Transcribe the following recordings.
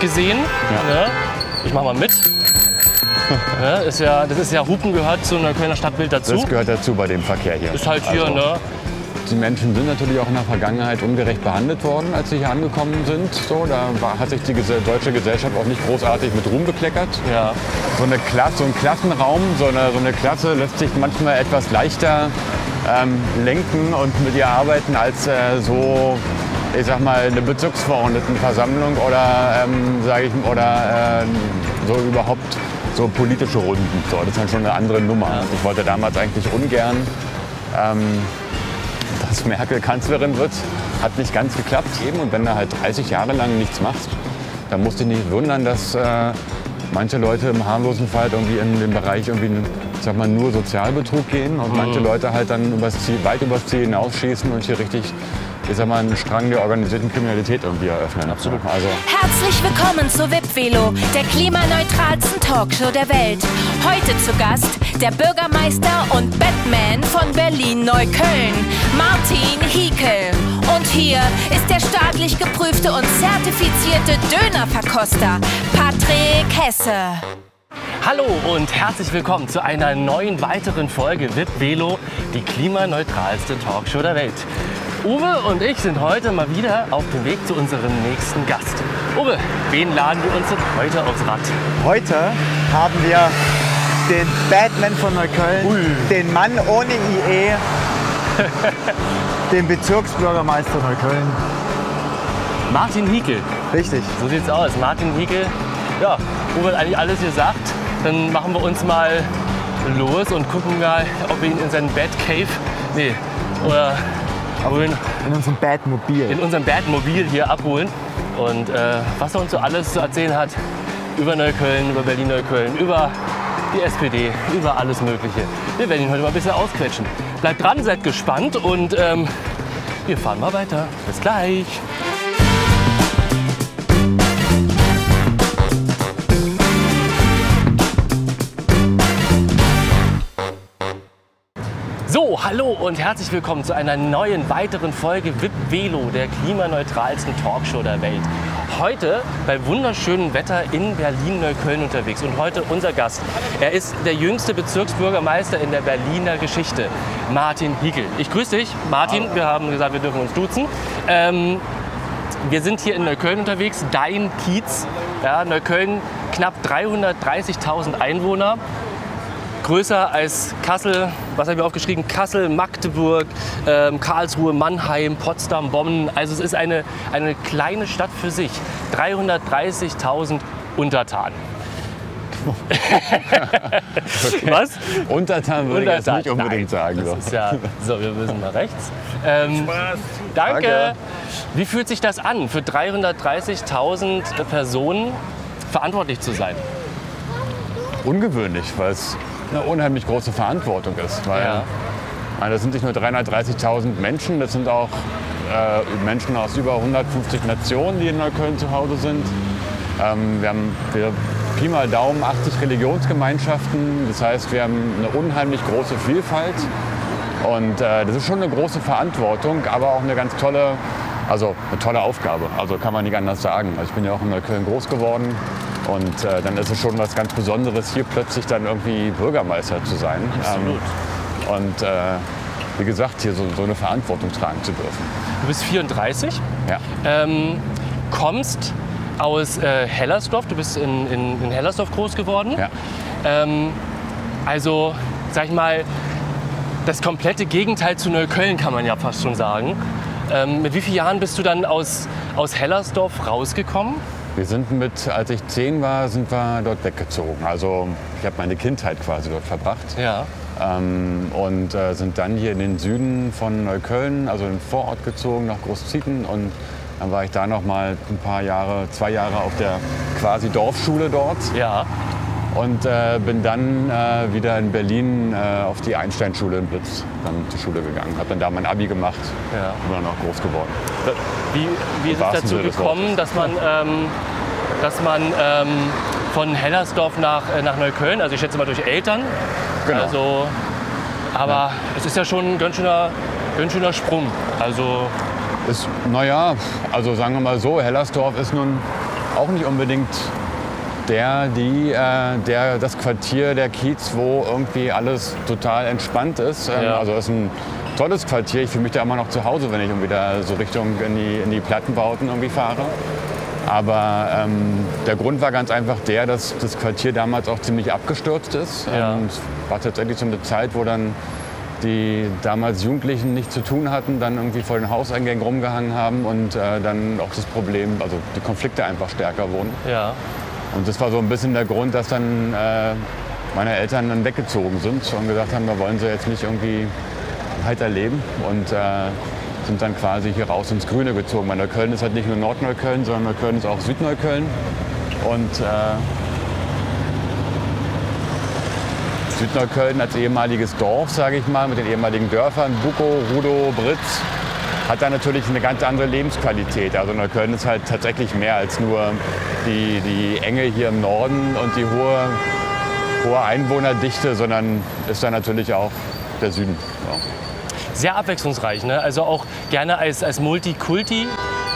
gesehen. Ja. Ne? Ich mach mal mit. ne? ist ja, das ist ja Hupen gehört zu einer Kölner Stadtbild dazu. Das gehört dazu bei dem Verkehr hier. ist halt hier, Also, ne? Die Menschen sind natürlich auch in der Vergangenheit ungerecht behandelt worden, als sie hier angekommen sind. So, da war, hat sich die deutsche Gesellschaft auch nicht großartig mit Ruhm bekleckert. Ja. So, eine Klasse, so ein Klassenraum, so eine, so eine Klasse lässt sich manchmal etwas leichter ähm, lenken und mit ihr arbeiten als äh, so, ich sag mal, eine Bezirksverordnetenversammlung oder, ähm, sag ich, oder äh, so überhaupt so politische Runden. So, das ist dann schon eine andere Nummer. Ich wollte damals eigentlich ungern, ähm, dass Merkel Kanzlerin wird. Hat nicht ganz geklappt eben. Und wenn du halt 30 Jahre lang nichts machst, dann musst du dich nicht wundern, dass äh, manche Leute im harmlosen Fall irgendwie in den Bereich irgendwie, sag mal, nur Sozialbetrug gehen und manche Leute halt dann übers Ziel, weit übers Ziel hinausschießen und hier richtig, ich sag mal, einen Strang der organisierten Kriminalität irgendwie eröffnen. Absolut. Also Herzlich willkommen zu Wipvelo, der klimaneutralsten Talkshow der Welt. Heute zu Gast der Bürgermeister und Batman von Berlin-Neukölln, Martin Hiekel. Und hier ist der staatlich geprüfte und zertifizierte Dönerverkoster, Patrick Hesse. Hallo und herzlich willkommen zu einer neuen weiteren Folge VIP Velo, die klimaneutralste Talkshow der Welt. Uwe und ich sind heute mal wieder auf dem Weg zu unserem nächsten Gast. Uwe, wen laden wir uns denn heute aufs Rad? Heute haben wir den Batman von Neukölln, den Mann ohne IE, den Bezirksbürgermeister Neukölln. Martin Hiekel. Richtig. So sieht's aus. Martin Hiekel. Ja, Uwe hat eigentlich alles gesagt. Dann machen wir uns mal los und gucken mal, ob wir ihn in seinen Batcave, nee, oder ihn In unserem Batmobil. in unserem Batmobil hier abholen. Und äh, was er uns so alles zu erzählen hat über Neukölln, über Berlin-Neukölln, über die SPD, über alles Mögliche. Wir werden ihn heute mal ein bisschen ausquetschen. Bleibt dran, seid gespannt und ähm, wir fahren mal weiter. Bis gleich. So, hallo und herzlich willkommen zu einer neuen weiteren Folge VIP Velo, der klimaneutralsten Talkshow der Welt. Heute bei wunderschönem Wetter in Berlin-Neukölln unterwegs und heute unser Gast. Er ist der jüngste Bezirksbürgermeister in der Berliner Geschichte, Martin Hiekel. Ich grüße dich, Martin. Wir haben gesagt, wir dürfen uns duzen. Ähm, wir sind hier in Neukölln unterwegs, dein Kiez. Ja, Neukölln, knapp 330.000 Einwohner größer als Kassel, was habe ich mir aufgeschrieben? Kassel, Magdeburg, ähm, Karlsruhe, Mannheim, Potsdam, Bonn. Also es ist eine, eine kleine Stadt für sich. 330.000 Untertanen. Was? Untertan würde ich jetzt Untertan. nicht unbedingt Nein, sagen. Das So. ist ja, so, wir müssen mal rechts. Ähm, danke. Danke. Wie fühlt sich das an, für 330.000 Personen verantwortlich zu sein? Ungewöhnlich, weil es eine unheimlich große Verantwortung ist. Weil Ja. das sind nicht nur 330.000 Menschen, das sind auch äh, Menschen aus über 150 Nationen, die in Neukölln zu Hause sind. Ähm, wir haben wir, Pi mal Daumen 80 Religionsgemeinschaften. Das heißt, wir haben eine unheimlich große Vielfalt. Und äh, das ist schon eine große Verantwortung, aber auch eine ganz tolle, also eine tolle Aufgabe. Also kann man nicht anders sagen. Also ich bin ja auch in Neukölln groß geworden. Und äh, dann ist es schon was ganz Besonderes, hier plötzlich dann irgendwie Bürgermeister zu sein. Absolut. Ähm, und äh, wie gesagt, hier so, so eine Verantwortung tragen zu dürfen. Du bist 34, Ja. ähm, kommst aus äh, Hellersdorf, du bist in, in, in Hellersdorf groß geworden. Ja. Ähm, also, sag ich mal, das komplette Gegenteil zu Neukölln kann man ja fast schon sagen. Ähm, mit wie vielen Jahren bist du dann aus, aus Hellersdorf rausgekommen? Wir sind mit, als ich zehn war, sind wir dort weggezogen. Also ich habe meine Kindheit quasi dort verbracht. Ja. Ähm, und äh, sind dann hier in den Süden von Neukölln, also in den Vorort gezogen, nach Großzieten. Und dann war ich da noch mal ein paar Jahre, zwei Jahre auf der quasi Dorfschule dort. Ja. Und äh, bin dann äh, wieder in Berlin äh, auf die Einsteinschule in Blitz dann zur Schule gegangen. Habe dann da mein Abi gemacht Ja. und dann auch groß geworden. Wie, wie ist es dazu gekommen, dass man, ähm, dass man ähm, von Hellersdorf nach, äh, nach Neukölln, also ich schätze mal durch Eltern, Genau. also, aber es ist ja schon ein ganz schöner, ganz schöner Sprung. Also Ist, naja, also sagen wir mal so, Hellersdorf ist nun auch nicht unbedingt der, die, äh, der, das Quartier, der Kiez, wo irgendwie alles total entspannt ist. Ähm, Ja. Also es ist ein tolles Quartier. Ich fühle mich da immer noch zu Hause, wenn ich irgendwie da so Richtung in die, in die Plattenbauten irgendwie fahre. Aber ähm, der Grund war ganz einfach der, dass das Quartier damals auch ziemlich abgestürzt ist. Ja. Ähm, es war tatsächlich so eine Zeit, wo dann die damals Jugendlichen nichts zu tun hatten, dann irgendwie vor den Hauseingängen rumgehangen haben und äh, dann auch das Problem, also die Konflikte einfach stärker wurden. Ja. Und das war so ein bisschen der Grund, dass dann äh, meine Eltern dann weggezogen sind und gesagt haben, wir wollen sie jetzt nicht irgendwie heiter leben und äh, sind dann quasi hier raus ins Grüne gezogen. Weil Neukölln ist halt nicht nur Nordneukölln, sondern Neukölln ist auch Südneukölln. Und äh, Südneukölln als ehemaliges Dorf, sage ich mal, mit den ehemaligen Dörfern, Bukow, Rudow, Britz, hat da natürlich eine ganz andere Lebensqualität. Also Neukölln ist halt tatsächlich mehr als nur die, die Enge hier im Norden und die hohe, hohe Einwohnerdichte, sondern ist da natürlich auch der Süden. Ja. Sehr abwechslungsreich, ne? Also auch gerne als, als Multikulti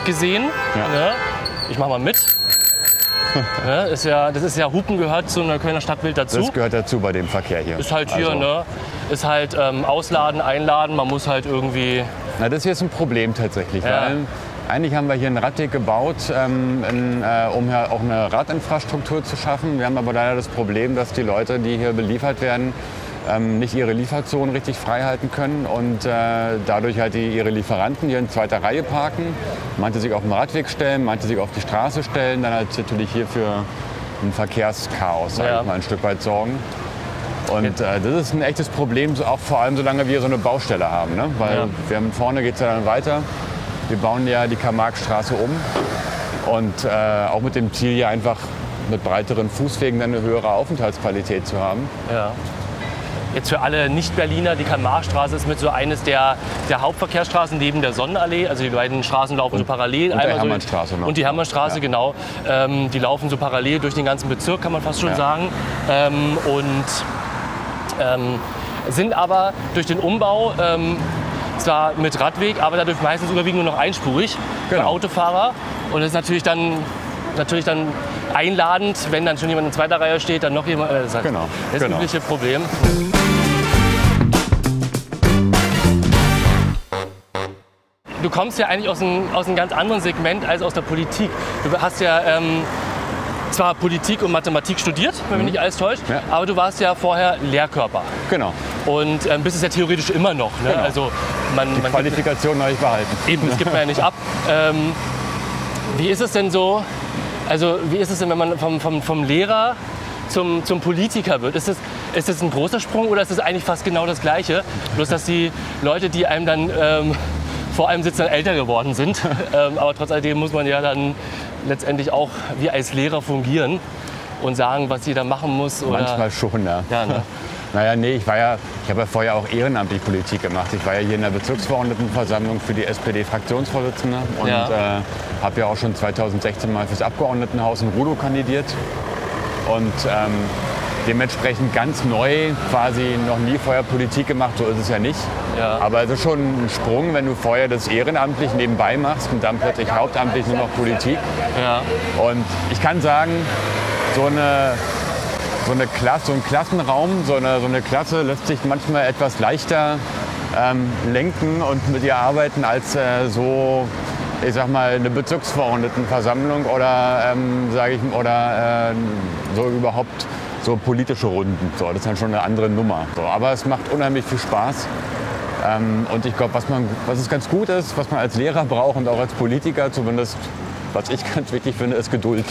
gesehen. Ja. Ne? Ich mach mal mit. ne? ist ja, das ist ja Hupen gehört zu einer Kölner Stadtbild dazu. Das gehört dazu bei dem Verkehr hier. ist halt hier, Also, ne? Ist halt ähm, ausladen, einladen. Man muss halt irgendwie. Na, das hier ist ein Problem tatsächlich, Ja. weil eigentlich haben wir hier einen Radweg gebaut, ähm, in, äh, um hier auch eine Radinfrastruktur zu schaffen. Wir haben aber leider das Problem, dass die Leute, die hier beliefert werden, ähm, nicht ihre Lieferzonen richtig frei halten können und äh, dadurch halt die, ihre Lieferanten hier in zweiter Reihe parken. Manche sich auf den Radweg stellen, manche sich auf die Straße stellen, dann halt natürlich hier für ein Verkehrschaos, sag Ja. ich mal, ein Stück weit sorgen. Und äh, das ist ein echtes Problem, auch vor allem solange wir so eine Baustelle haben. Ne? Weil Ja. wir haben, vorne geht es ja dann weiter. Wir bauen ja die Karl-Marx-Straße um. Und äh, auch mit dem Ziel hier einfach mit breiteren Fußwegen dann eine höhere Aufenthaltsqualität zu haben. Ja. Jetzt für alle Nicht-Berliner, die Karl-Marx-Straße ist mit so eines der, der Hauptverkehrsstraßen neben der Sonnenallee. Also die beiden Straßen laufen so parallel. und der Einmal so- noch. Und die Hermannstraße, Ja. genau. Ähm, die laufen so parallel durch den ganzen Bezirk, kann man fast schon Ja. sagen. Ähm, und ähm, sind aber durch den Umbau ähm, zwar mit Radweg, aber dadurch meistens überwiegend nur noch einspurig für Genau. Autofahrer. Und das ist natürlich dann, natürlich dann einladend, wenn dann schon jemand in zweiter Reihe steht, dann noch jemand. Äh, das ist halt Genau, das genau. übliche Problem. Du kommst ja eigentlich aus einem, aus einem ganz anderen Segment als aus der Politik. Du hast ja ähm, zwar Politik und Mathematik studiert, wenn mich nicht alles täuscht, Mhm. Ja. aber du warst ja vorher Lehrkörper. Genau. Und ähm, bist es ja theoretisch immer noch. Ne? Genau. Also man, man gibt, Qualifikation habe ich behalten. eben, das gibt man ja nicht ab. Ähm, wie ist es denn so, also wie ist es denn, wenn man vom, vom, vom Lehrer zum, zum Politiker wird? Ist das, ist das ein großer Sprung oder ist das eigentlich fast genau das Gleiche? Bloß, dass die Leute, die einem dann ähm, vor einem sitzen, dann älter geworden sind. ähm, aber trotz alledem muss man ja dann letztendlich auch wie als Lehrer fungieren und sagen, was jeder machen muss. Oder, Manchmal schon, ja. Ja, ne? Naja, nee, ich war ja, ich habe ja vorher auch ehrenamtlich Politik gemacht. Ich war ja hier in der Bezirksverordnetenversammlung für die SPD-Fraktionsvorsitzende und Ja. äh, habe ja auch schon 2016 mal fürs Abgeordnetenhaus in Rudow kandidiert. Und ähm, dementsprechend ganz neu, quasi noch nie vorher Politik gemacht, so ist es ja nicht. Ja. Aber es ist schon ein Sprung, wenn du vorher das ehrenamtlich nebenbei machst und dann plötzlich hauptamtlich nur noch Politik. ja. Und ich kann sagen, so eine, so eine Klasse, so ein Klassenraum, so eine, so eine Klasse lässt sich manchmal etwas leichter ähm, lenken und mit ihr arbeiten als äh, so, ich sag mal, eine Bezirksverordnetenversammlung oder, ähm, sage ich, oder äh, so überhaupt so politische Runden. So, das ist dann schon eine andere Nummer. So, aber es macht unheimlich viel Spaß. Ähm, und ich glaube, was, man- was es ganz gut ist, was man als Lehrer braucht und auch als Politiker zumindest, was ich ganz wichtig finde, ist Geduld.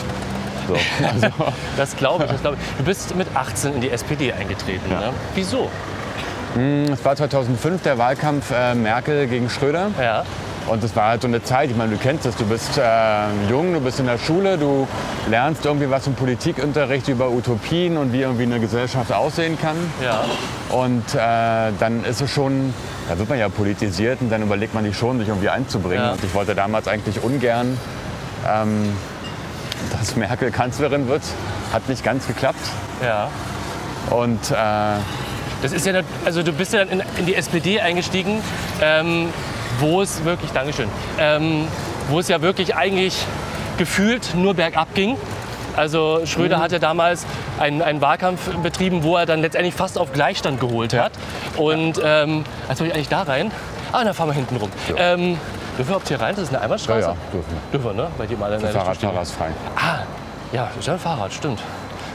So, also, Das glaube ich, das glaube ich. Du bist mit 18 in die SPD eingetreten. Ja. Ne? Wieso? es war 2005 der Wahlkampf äh, Merkel gegen Schröder. Ja. Und es war halt so eine Zeit, ich meine, du kennst es, du bist äh, jung, du bist in der Schule, du lernst irgendwie was im Politikunterricht über Utopien und wie irgendwie eine Gesellschaft aussehen kann. Ja. Und äh, dann ist es schon, da wird man ja politisiert und dann überlegt man sich schon, sich irgendwie einzubringen. Ja. Und ich wollte damals eigentlich ungern, ähm, dass Merkel Kanzlerin wird. Hat nicht ganz geklappt. Ja. Und äh, Das ist ja, also du bist ja dann in, in die SPD eingestiegen, ähm, wo es wirklich, Dankeschön, ähm, wo es ja wirklich eigentlich gefühlt nur bergab ging. Also Schröder hat ja damals einen, einen Wahlkampf betrieben, wo er dann letztendlich fast auf Gleichstand geholt hat. Und ähm, als soll ich eigentlich da rein? Ah, dann fahren wir hinten rum. Ähm, dürfen wir überhaupt hier rein? Das ist eine Ja, Einbahnstraße? ja, dürfen. Dürfen wir, ne? Weil die mal in der. Fahrradfahrer ist frei. Ah, ja, ist ja ein Fahrrad, stimmt.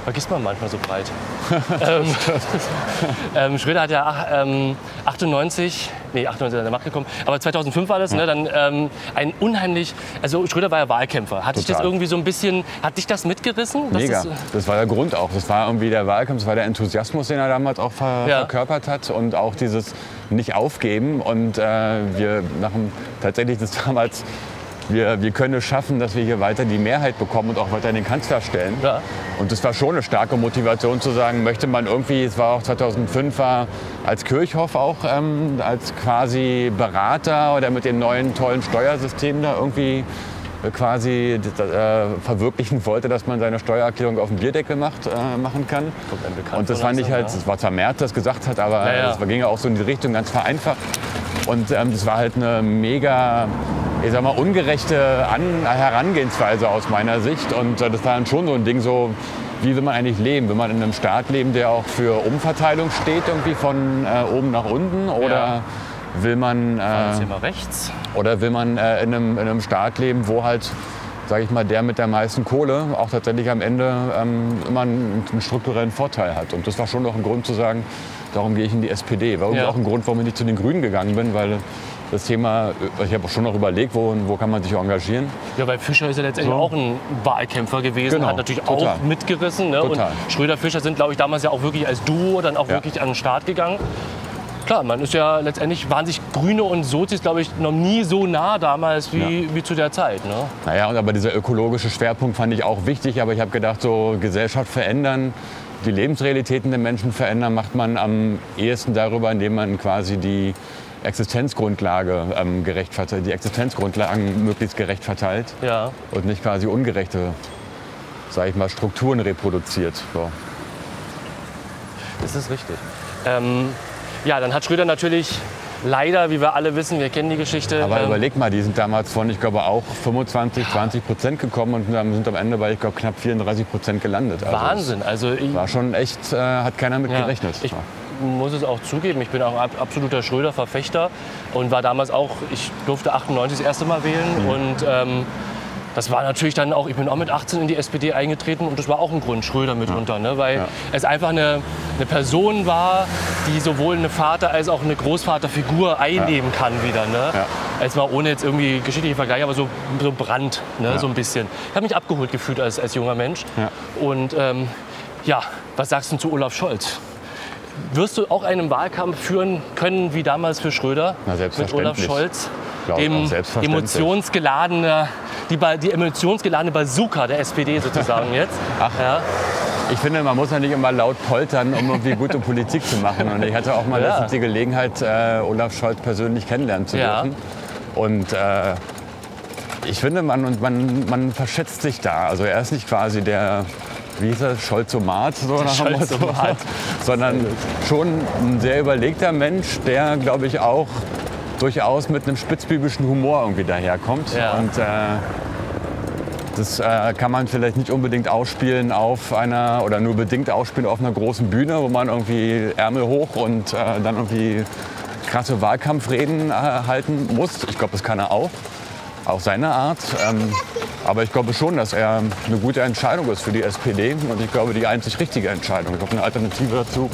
Vergisst man manchmal so breit. ähm, ähm, Schröder hat ja ach, ähm, 98, nee, 98 ist an der Macht gekommen, aber 2005 war das, ne, dann ähm, ein unheimlich, also Schröder war ja Wahlkämpfer. Hat dich das irgendwie so ein bisschen, hat dich das mitgerissen? Mega. Das, Das war der Grund auch. Das war irgendwie der Wahlkampf, das war der Enthusiasmus, den er damals auch ver Ja. verkörpert hat und auch dieses nicht aufgeben. Und äh, wir machen tatsächlich das damals, wir, wir können es schaffen, dass wir hier weiter die Mehrheit bekommen und auch weiter den Kanzler stellen. Ja. Und das war schon eine starke Motivation zu sagen, möchte man irgendwie, es war auch 2005, war als Kirchhoff auch ähm, als quasi Berater oder mit dem neuen tollen Steuersystem da irgendwie äh, quasi äh, verwirklichen wollte, dass man seine Steuererklärung auf dem Bierdeckel macht, äh, machen kann. Und das fand ich langsam, halt, es war zwar Merz, das gesagt hat, aber Ja, ja. es ging ja auch so in die Richtung ganz vereinfacht. Und ähm, das war halt eine mega, ich sag mal, ungerechte An Herangehensweise aus meiner Sicht. Und äh, das war dann schon so ein Ding, so wie will man eigentlich leben? Will man in einem Staat leben, der auch für Umverteilung steht, irgendwie von äh, oben nach unten? Oder Ja. will man äh, Thema rechts. oder will man äh, in, einem, in einem Staat leben, wo halt, sage ich mal, der mit der meisten Kohle auch tatsächlich am Ende ähm, immer einen, einen strukturellen Vorteil hat? Und das war schon noch ein Grund zu sagen, darum gehe ich in die SPD. War Ja. auch ein Grund, warum ich nicht zu den Grünen gegangen bin, weil das Thema, ich habe auch schon noch überlegt, wo, wo kann man sich engagieren. Ja, weil Fischer ist ja letztendlich So. auch ein Wahlkämpfer gewesen, Genau, hat natürlich total. auch mitgerissen. Ne? Und Total. Schröder, Fischer sind, glaube ich, damals ja auch wirklich als Duo dann auch Ja. wirklich an den Start gegangen. Klar, man ist ja letztendlich, waren sich Grüne und Sozis, glaube ich, noch nie so nah damals wie, wie zu der Zeit. Ne? Naja, und aber dieser ökologische Schwerpunkt fand ich auch wichtig. Aber ich habe gedacht, so Gesellschaft verändern, die Lebensrealitäten der Menschen verändern, macht man am ehesten darüber, indem man quasi die Existenzgrundlage ähm, gerecht verteilt, die Existenzgrundlagen möglichst gerecht verteilt Ja. und nicht quasi ungerechte, sage ich mal, Strukturen reproduziert. So. Das ist richtig. Ähm, ja, dann hat Schröder natürlich leider, wie wir alle wissen, wir kennen die Geschichte. Aber ähm, überleg mal, die sind damals von, ich glaube, auch 25, 20 Prozent gekommen und sind am Ende bei, ich glaube, knapp 34 Prozent gelandet. Also Wahnsinn. Also War schon echt, äh, hat keiner mit Ja, gerechnet. Ich muss es auch zugeben, ich bin auch ab- absoluter Schröder-Verfechter und war damals auch, ich durfte 98 das erste Mal wählen Mhm. und ähm, das war natürlich dann auch, ich bin auch mit 18 in die SPD eingetreten und das war auch ein Grund, Schröder mitunter, ne? weil Ja. es einfach eine, eine Person war, die sowohl eine Vater- als auch eine Großvaterfigur einnehmen kann wieder. Ne? Ja. Als mal ohne jetzt irgendwie geschichtliche Vergleiche, aber so, so Brand, ne? so ein bisschen. Ich habe mich abgeholt gefühlt als, als junger Mensch. Ja. Und ähm, ja, was sagst du zu Olaf Scholz? Wirst du auch einen Wahlkampf führen können wie damals für Schröder mit. Olaf Scholz, dem emotionsgeladene, die, Ba- die emotionsgeladene Bazooka der SPD sozusagen jetzt. Ach. Ja. Ich finde, man muss ja nicht immer laut poltern, um irgendwie gute Politik zu machen. Und ich hatte auch mal Ja. die Gelegenheit, äh, Olaf Scholz persönlich kennenlernen zu Ja. dürfen. Und äh, ich finde, man, man, man verschätzt sich da. Also er ist nicht quasi der, wie hieß er, Scholzomat, so nach dem Motto. Sondern schon ein sehr überlegter Mensch, der, glaube ich, auch durchaus mit einem spitzbübischen Humor irgendwie daherkommt. Ja. Und äh, das äh, kann man vielleicht nicht unbedingt ausspielen auf einer oder nur bedingt ausspielen auf einer großen Bühne, wo man irgendwie Ärmel hoch und äh, dann irgendwie krasse Wahlkampfreden äh, halten muss. Ich glaube, das kann er auch, auf seine Art. Ähm, aber ich glaube schon, dass er eine gute Entscheidung ist für die SPD und ich glaube, die einzig richtige Entscheidung. Ich glaube, eine Alternative dazu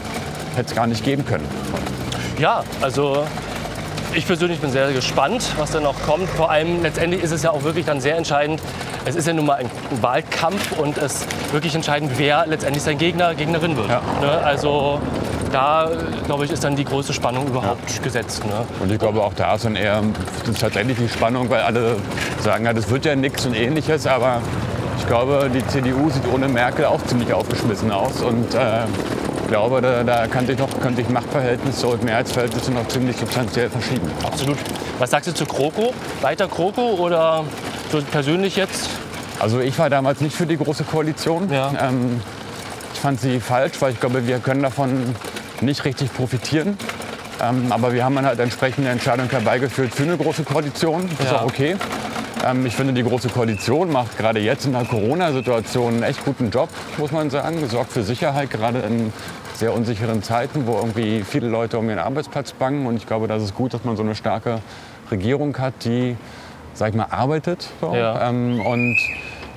hätte es gar nicht geben können. ja, also ich persönlich bin sehr gespannt, was da noch kommt. Vor allem letztendlich ist es ja auch wirklich dann sehr entscheidend. Es ist ja nun mal ein Wahlkampf und es ist wirklich entscheidend, wer letztendlich sein Gegner, Gegnerin wird. Ja. Ne? Also da, glaube ich, ist dann die größte Spannung überhaupt gesetzt. Ne? Und ich glaube, auch da ist dann eher ist tatsächlich die Spannung, weil alle sagen, ja, das wird ja nichts und ähnliches. Aber ich glaube, die CDU sieht ohne Merkel auch ziemlich aufgeschmissen aus. Und äh, ich glaube, da, da kann sich noch können sich Machtverhältnisse und Mehrheitsverhältnisse noch ziemlich substanziell verschieben. Absolut. Was sagst du zu Kroko? Weiter Kroko oder so persönlich jetzt? Also ich war damals nicht für die große Koalition. Ja. Ähm, ich fand sie falsch, weil ich glaube, wir können davon nicht richtig profitieren. Ähm, aber wir haben dann halt entsprechende Entscheidungen herbeigeführt für eine große Koalition. Das ist Ja. auch okay. Ähm, ich finde, die Große Koalition macht gerade jetzt in der Corona-Situation einen echt guten Job, muss man sagen. Sorgt für Sicherheit, gerade in sehr unsicheren Zeiten, wo irgendwie viele Leute um ihren Arbeitsplatz bangen. Und ich glaube, das ist gut, dass man so eine starke Regierung hat, die, sag ich mal, arbeitet. So. Ja. Ähm, und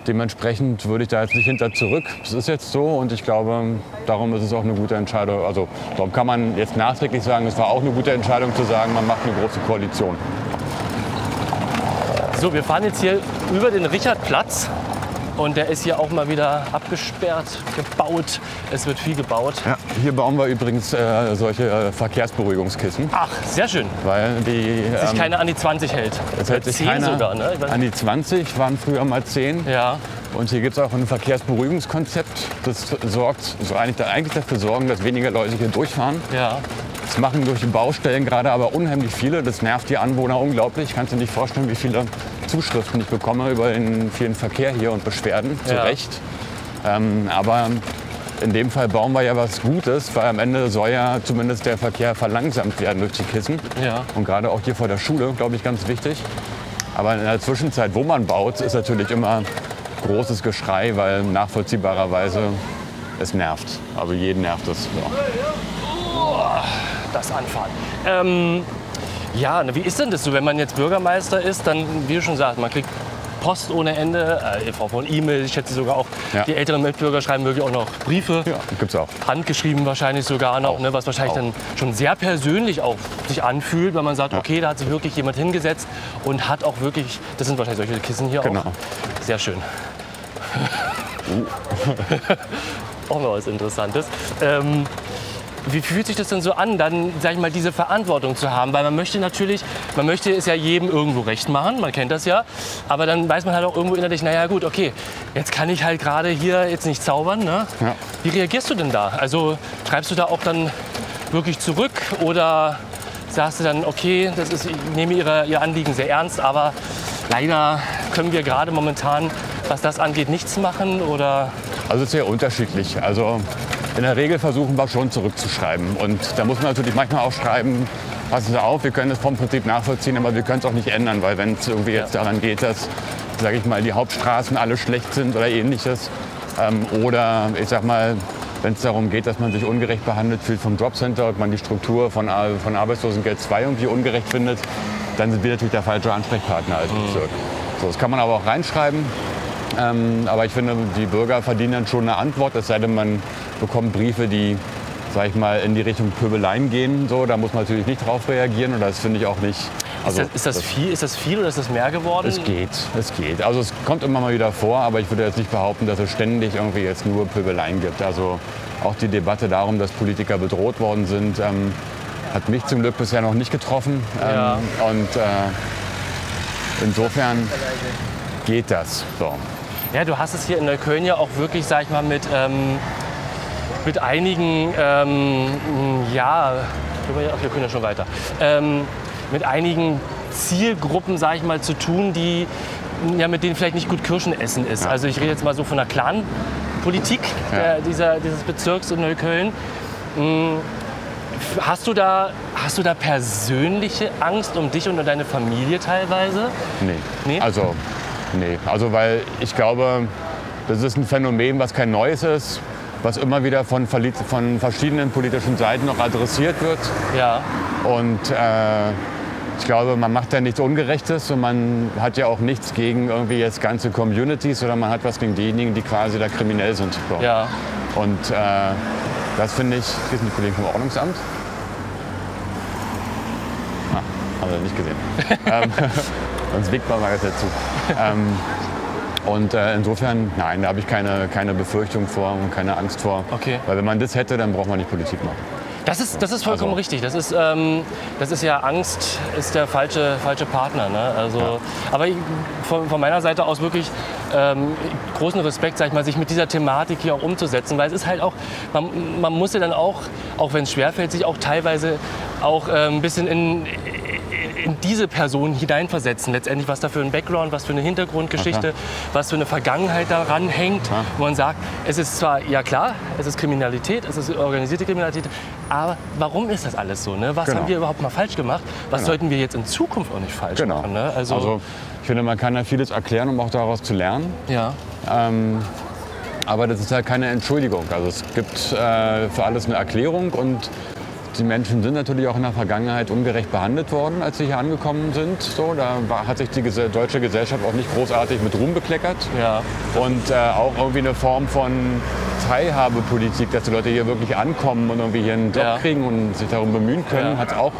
dementsprechend würde ich da jetzt nicht hinter zurück. Es ist jetzt so und ich glaube, darum ist es auch eine gute Entscheidung. Also darum kann man jetzt nachträglich sagen, es war auch eine gute Entscheidung zu sagen, man macht eine große Koalition. So, wir fahren jetzt hier über den Richardplatz. Und der ist hier auch mal wieder abgesperrt, gebaut. Es wird viel gebaut. Ja, hier bauen wir übrigens äh, solche äh, Verkehrsberuhigungskissen, Ach, sehr schön. weil die Sich ähm, keiner an die 20 hält. es hält sich 10 keiner sogar, ne? Ich an die 20, waren früher mal 10. Ja, Und hier gibt es auch ein Verkehrsberuhigungskonzept, das sorgt, so eigentlich, eigentlich dafür sorgen, dass weniger Leute hier durchfahren. ja. Das machen durch die Baustellen gerade aber unheimlich viele. Das nervt die Anwohner unglaublich. Kannst du dir nicht vorstellen, wie viele Zuschriften ich bekomme über den vielen Verkehr hier und Beschwerden. Zu Ja. Recht. Ähm, aber in dem Fall bauen wir ja was Gutes, weil am Ende soll ja zumindest der Verkehr verlangsamt werden durch die Kissen. Ja. Und gerade auch hier vor der Schule, glaube ich, ganz wichtig. Aber in der Zwischenzeit, wo man baut, ist natürlich immer großes Geschrei, weil nachvollziehbarerweise es nervt. Also jeden nervt es. Ja. das Anfahren. Ähm, ja, wie ist denn das so, wenn man jetzt Bürgermeister ist, dann, wie du schon sagst, man kriegt Post ohne Ende, äh, von E-Mail, ich schätze sogar auch, Ja. die älteren Mitbürger schreiben wirklich auch noch Briefe. Ja, gibt's auch. Handgeschrieben wahrscheinlich sogar noch, ne, was wahrscheinlich Auch. dann schon sehr persönlich auch sich anfühlt, weil man sagt, okay, da hat sich wirklich jemand hingesetzt und hat auch wirklich, das sind wahrscheinlich solche Kissen hier Genau. auch. Sehr schön. auch noch was Interessantes. Ähm, wie fühlt sich das denn so an, dann, sag ich mal, diese Verantwortung zu haben? Weil man möchte natürlich, man möchte es ja jedem irgendwo recht machen, man kennt das ja. Aber dann weiß man halt auch irgendwo innerlich, naja gut, okay, jetzt kann ich halt gerade hier jetzt nicht zaubern. Ne? Ja. Wie reagierst du denn da? Also schreibst du da auch dann wirklich zurück oder sagst du dann, okay, das ist, ich nehme ihre, Ihr Anliegen sehr ernst, aber leider können wir gerade momentan, was das angeht, nichts machen oder Also es ist sehr unterschiedlich. Also in der Regel versuchen wir schon zurückzuschreiben. Und da muss man natürlich manchmal auch schreiben, passen Sie auf, wir können das vom Prinzip nachvollziehen, aber wir können es auch nicht ändern, weil wenn es irgendwie jetzt daran geht, dass, sage ich mal, die Hauptstraßen alle schlecht sind oder ähnliches, ähm, oder ich sag mal, wenn es darum geht, dass man sich ungerecht behandelt fühlt vom Jobcenter und man die Struktur von, Ar- von Arbeitslosengeld 2 irgendwie ungerecht findet, dann sind wir natürlich der falsche Ansprechpartner als Bezirk. So, das kann man aber auch reinschreiben. Ähm, aber ich finde, die Bürger verdienen dann schon eine Antwort, es sei denn, man bekommt Briefe, die, sag ich mal, in die Richtung Pöbeleien gehen. So, da muss man natürlich nicht drauf reagieren und das finde ich auch nicht. Also, ist, das, ist, das viel, ist das viel oder ist das mehr geworden? es geht, es geht. Also es kommt immer mal wieder vor, aber ich würde jetzt nicht behaupten, dass es ständig irgendwie jetzt nur Pöbeleien gibt. Also auch die Debatte darum, dass Politiker bedroht worden sind, ähm, hat mich zum Glück bisher noch nicht getroffen. Ähm, Ja. Und äh, insofern geht das. So. Ja, du hast es hier in Neukölln ja auch wirklich, sag ich mal, mit, ähm, mit einigen, ähm, ja, wir können ja schon weiter, ähm, mit einigen Zielgruppen, sag ich mal, zu tun, die ja, mit denen vielleicht nicht gut Kirschen essen ist. Ja. Also ich rede jetzt mal so von der Clan-Politik Ja. dieser, dieses Bezirks in Neukölln. Mm, Hast du, da, hast du da persönliche Angst um dich und um deine Familie teilweise? Nee. Nee? Also, nee. Also, weil ich glaube, das ist ein Phänomen, was kein neues ist, was immer wieder von, von verschiedenen politischen Seiten noch adressiert wird. Ja. Und äh, ich glaube, man macht da nichts Ungerechtes und man hat ja auch nichts gegen irgendwie jetzt ganze Communities, sondern man hat was gegen diejenigen, die quasi da kriminell sind. So. Ja. Und äh, das finde ich, hier sind die Kollegen vom Ordnungsamt. Ah, haben wir nicht gesehen. ähm, sonst winkt man mal jetzt dazu. Ähm, und äh, insofern, nein, da habe ich keine, keine Befürchtung vor und keine Angst vor. Okay. Weil wenn man das hätte, dann braucht man nicht Politik machen. Das ist, das ist vollkommen Also- richtig. Das ist, ähm, das ist ja Angst, ist der falsche, falsche Partner. Ne? Also, Aber ich, von, von meiner Seite aus wirklich ähm, großen Respekt, sag ich mal, sich mit dieser Thematik hier auch umzusetzen. Weil es ist halt auch, man, man muss ja dann auch, auch wenn es schwerfällt, sich auch teilweise auch äh, ein bisschen in, in diese Person hineinversetzen. Letztendlich, was da für ein Background, was für eine Hintergrundgeschichte, was für eine Vergangenheit daran hängt. Wo man sagt, es ist zwar, ja klar, es ist Kriminalität, es ist organisierte Kriminalität, aber warum ist das alles so? Ne? Was Genau. haben wir überhaupt mal falsch gemacht? Was Genau. sollten wir jetzt in Zukunft auch nicht falsch Genau. machen? Ne? Also, Also ich finde, man kann da vieles erklären, um auch daraus zu lernen. ja. Aber das ist halt keine Entschuldigung. Also es gibt äh, für alles eine Erklärung und die Menschen sind natürlich auch in der Vergangenheit ungerecht behandelt worden, als sie hier angekommen sind. So, da war, hat sich die deutsche Gesellschaft auch nicht großartig mit Ruhm bekleckert. Ja. Und äh, auch irgendwie eine Form von Teilhabepolitik, dass die Leute hier wirklich ankommen und irgendwie hier einen Job Ja. kriegen und sich darum bemühen können, Ja. hat es auch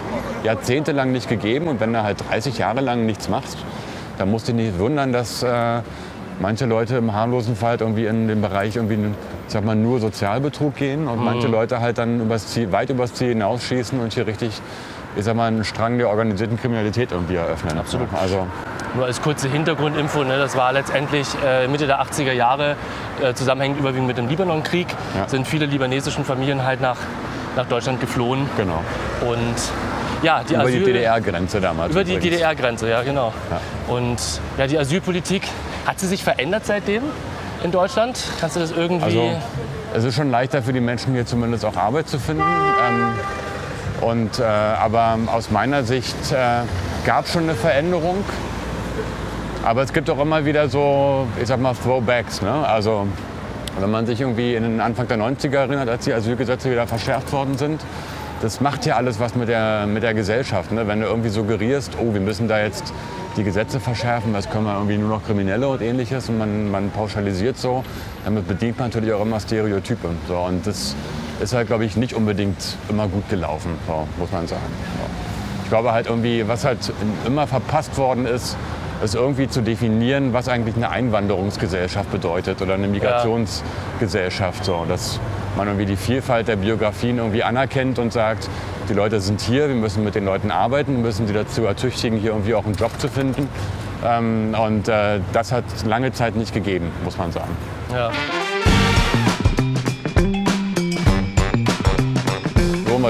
jahrzehntelang nicht gegeben. Und wenn du halt 30 Jahre lang nichts machst, dann musst du dich nicht wundern, dass äh, manche Leute im harmlosen Fall irgendwie in den Bereich irgendwie, sag mal, nur Sozialbetrug gehen und manche Leute halt dann übers Ziel, weit übers Ziel hinausschießen und hier richtig, ich sag mal, einen Strang der organisierten Kriminalität irgendwie eröffnen. Absolut. Also Nur als kurze Hintergrundinfo, ne, das war letztendlich äh, Mitte der 80er Jahre, äh, zusammenhängend überwiegend mit dem Libanonkrieg, Ja. sind viele libanesischen Familien halt nach, nach Deutschland geflohen. genau. Und ja, die Über die Asyl- DDR-Grenze damals. Über die übrigens. DDR-Grenze, ja genau. Und ja, die Asylpolitik, hat sie sich verändert seitdem in Deutschland? Kannst du das irgendwie... Also es ist schon leichter für die Menschen hier zumindest auch Arbeit zu finden. Ähm, und, äh, aber aus meiner Sicht äh, gab es schon eine Veränderung. Aber es gibt auch immer wieder so, ich sag mal, Throwbacks. Ne? Also wenn man sich irgendwie in den Anfang der 90er erinnert, als die Asylgesetze wieder verschärft worden sind, das macht ja alles was mit der, mit der Gesellschaft. Ne? Wenn du irgendwie suggerierst, oh, wir müssen da jetzt die Gesetze verschärfen, das können wir irgendwie nur noch Kriminelle und ähnliches und man, man pauschalisiert so, damit bedient man natürlich auch immer Stereotype. So, und das ist halt, glaube ich, nicht unbedingt immer gut gelaufen, so, muss man sagen. So. Ich glaube halt irgendwie, was halt immer verpasst worden ist, ist irgendwie zu definieren, was eigentlich eine Einwanderungsgesellschaft bedeutet oder eine Migrationsgesellschaft. So. Dass man irgendwie die Vielfalt der Biografien irgendwie anerkennt und sagt, die Leute sind hier, wir müssen mit den Leuten arbeiten, wir müssen sie dazu ertüchtigen, hier irgendwie auch einen Job zu finden. Ähm, und äh, das hat lange Zeit nicht gegeben, muss man sagen. ja.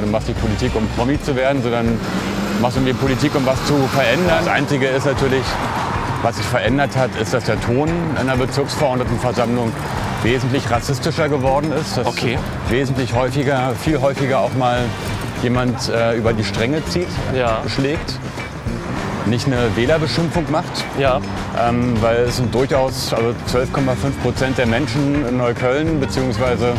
du machst nicht Politik, um Promi zu werden, sondern machst irgendwie Politik, um was zu verändern. Das Einzige ist natürlich, was sich verändert hat, ist, dass der Ton in der Bezirksverordnetenversammlung wesentlich rassistischer geworden ist. Dass Okay. wesentlich häufiger, viel häufiger auch mal jemand äh, über die Stränge zieht, Ja. schlägt. Nicht eine Wählerbeschimpfung macht, ja. ähm, weil es sind durchaus also 12,5 Prozent der Menschen in Neukölln, beziehungsweise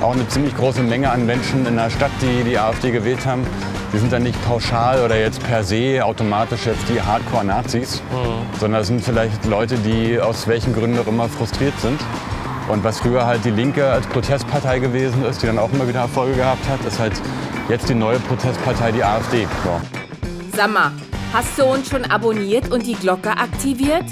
auch eine ziemlich große Menge an Menschen in der Stadt, die die AfD gewählt haben. Die sind dann nicht pauschal oder jetzt per se automatisch jetzt die Hardcore-Nazis, sondern es sind vielleicht Leute, die aus welchen Gründen auch immer frustriert sind. Und was früher halt die Linke als Protestpartei gewesen ist, die dann auch immer wieder Erfolge gehabt hat, ist halt jetzt die neue Protestpartei, die AfD. So. Sag mal, hast du uns schon abonniert und die Glocke aktiviert?